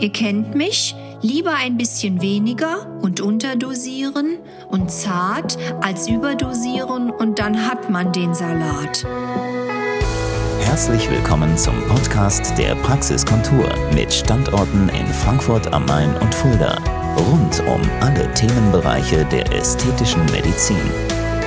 Ihr kennt mich, lieber ein bisschen weniger und unterdosieren und zart als überdosieren und dann hat man den Salat. Herzlich willkommen zum Podcast der Praxiskontur mit Standorten in Frankfurt am Main und Fulda. Rund um alle Themenbereiche der ästhetischen Medizin.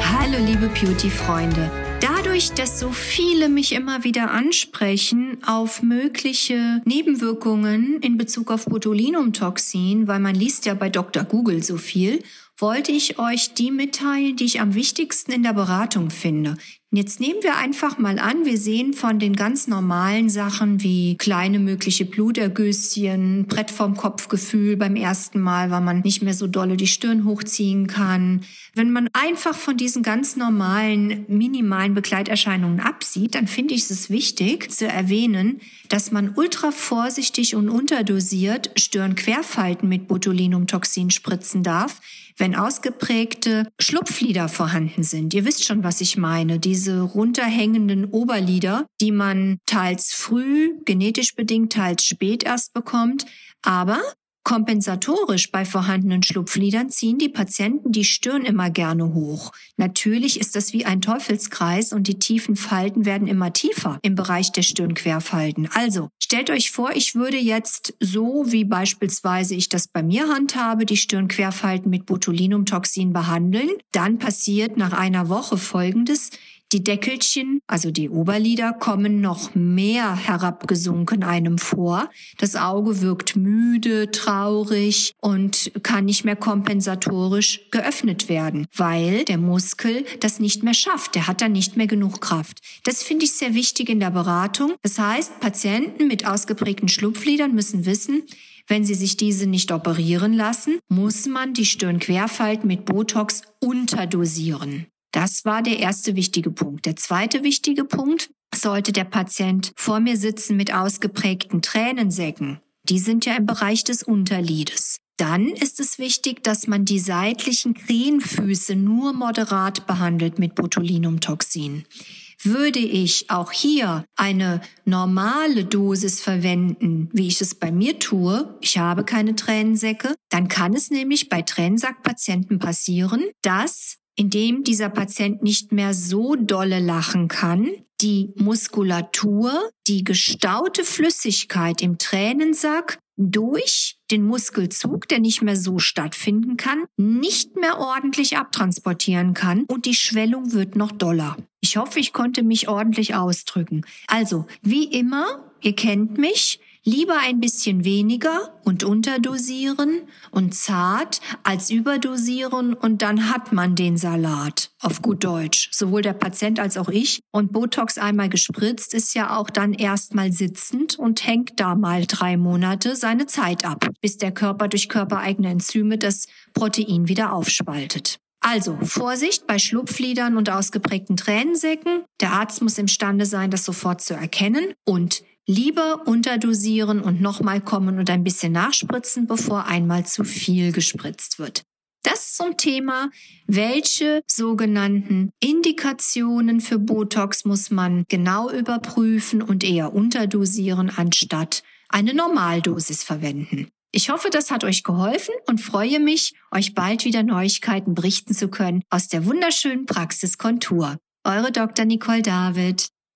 Hallo liebe Beauty-Freunde. Dadurch, dass so viele mich immer wieder ansprechen auf mögliche Nebenwirkungen in Bezug auf Botulinumtoxin, weil man liest ja bei Dr. Google so viel, wollte ich euch die mitteilen, die ich am wichtigsten in der Beratung finde. Jetzt nehmen wir einfach mal an, wir sehen von den ganz normalen Sachen wie kleine mögliche Blutergüsschen, Brett vorm Kopfgefühl beim ersten Mal, weil man nicht mehr so dolle die Stirn hochziehen kann. Wenn man einfach von diesen ganz normalen, minimalen Begleiterscheinungen absieht, dann finde ich es wichtig zu erwähnen, dass man ultra vorsichtig und unterdosiert Stirnquerfalten mit Botulinumtoxin spritzen darf, wenn ausgeprägte Schlupflider vorhanden sind. Ihr wisst schon, was ich meine. Diese runterhängenden Oberlider, die man teils früh, genetisch bedingt, teils spät erst bekommt. Aber Kompensatorisch bei vorhandenen Schlupflidern ziehen die Patienten die Stirn immer gerne hoch. Natürlich ist das wie ein Teufelskreis und die tiefen Falten werden immer tiefer im Bereich der Stirnquerfalten. Also stellt euch vor, ich würde jetzt so wie beispielsweise ich das bei mir handhabe, die Stirnquerfalten mit Botulinumtoxin behandeln. Dann passiert nach einer Woche Folgendes. Die Deckelchen, also die Oberlider, kommen noch mehr herabgesunken einem vor. Das Auge wirkt müde, traurig und kann nicht mehr kompensatorisch geöffnet werden, weil der Muskel das nicht mehr schafft. Der hat dann nicht mehr genug Kraft. Das finde ich sehr wichtig in der Beratung. Das heißt, Patienten mit ausgeprägten Schlupflidern müssen wissen, wenn sie sich diese nicht operieren lassen, muss man die Stirnquerfalten mit Botox unterdosieren. Das war der erste wichtige Punkt. Der zweite wichtige Punkt, sollte der Patient vor mir sitzen mit ausgeprägten Tränensäcken. Die sind ja im Bereich des Unterlides. Dann ist es wichtig, dass man die seitlichen Krähenfüße nur moderat behandelt mit Botulinumtoxin. Würde ich auch hier eine normale Dosis verwenden, wie ich es bei mir tue, ich habe keine Tränensäcke, dann kann es nämlich bei Tränensackpatienten passieren, dass indem dieser Patient nicht mehr so dolle lachen kann, die Muskulatur, die gestaute Flüssigkeit im Tränensack durch den Muskelzug, der nicht mehr so stattfinden kann, nicht mehr ordentlich abtransportieren kann und die Schwellung wird noch doller. Ich hoffe, ich konnte mich ordentlich ausdrücken. Also, wie immer, ihr kennt mich, Lieber ein bisschen weniger und unterdosieren und zart als überdosieren und dann hat man den Salat. Auf gut Deutsch. Sowohl der Patient als auch ich. Und Botox einmal gespritzt ist ja auch dann erstmal sitzend und hängt da mal drei Monate seine Zeit ab, bis der Körper durch körpereigene Enzyme das Protein wieder aufspaltet. Also Vorsicht bei Schlupflidern und ausgeprägten Tränensäcken. Der Arzt muss imstande sein, das sofort zu erkennen und Lieber unterdosieren und nochmal kommen und ein bisschen nachspritzen, bevor einmal zu viel gespritzt wird. Das zum Thema, welche sogenannten Indikationen für Botox muss man genau überprüfen und eher unterdosieren, anstatt eine Normaldosis verwenden. Ich hoffe, das hat euch geholfen und freue mich, euch bald wieder Neuigkeiten berichten zu können aus der wunderschönen Praxis Kontur. Eure Dr. Nicole David.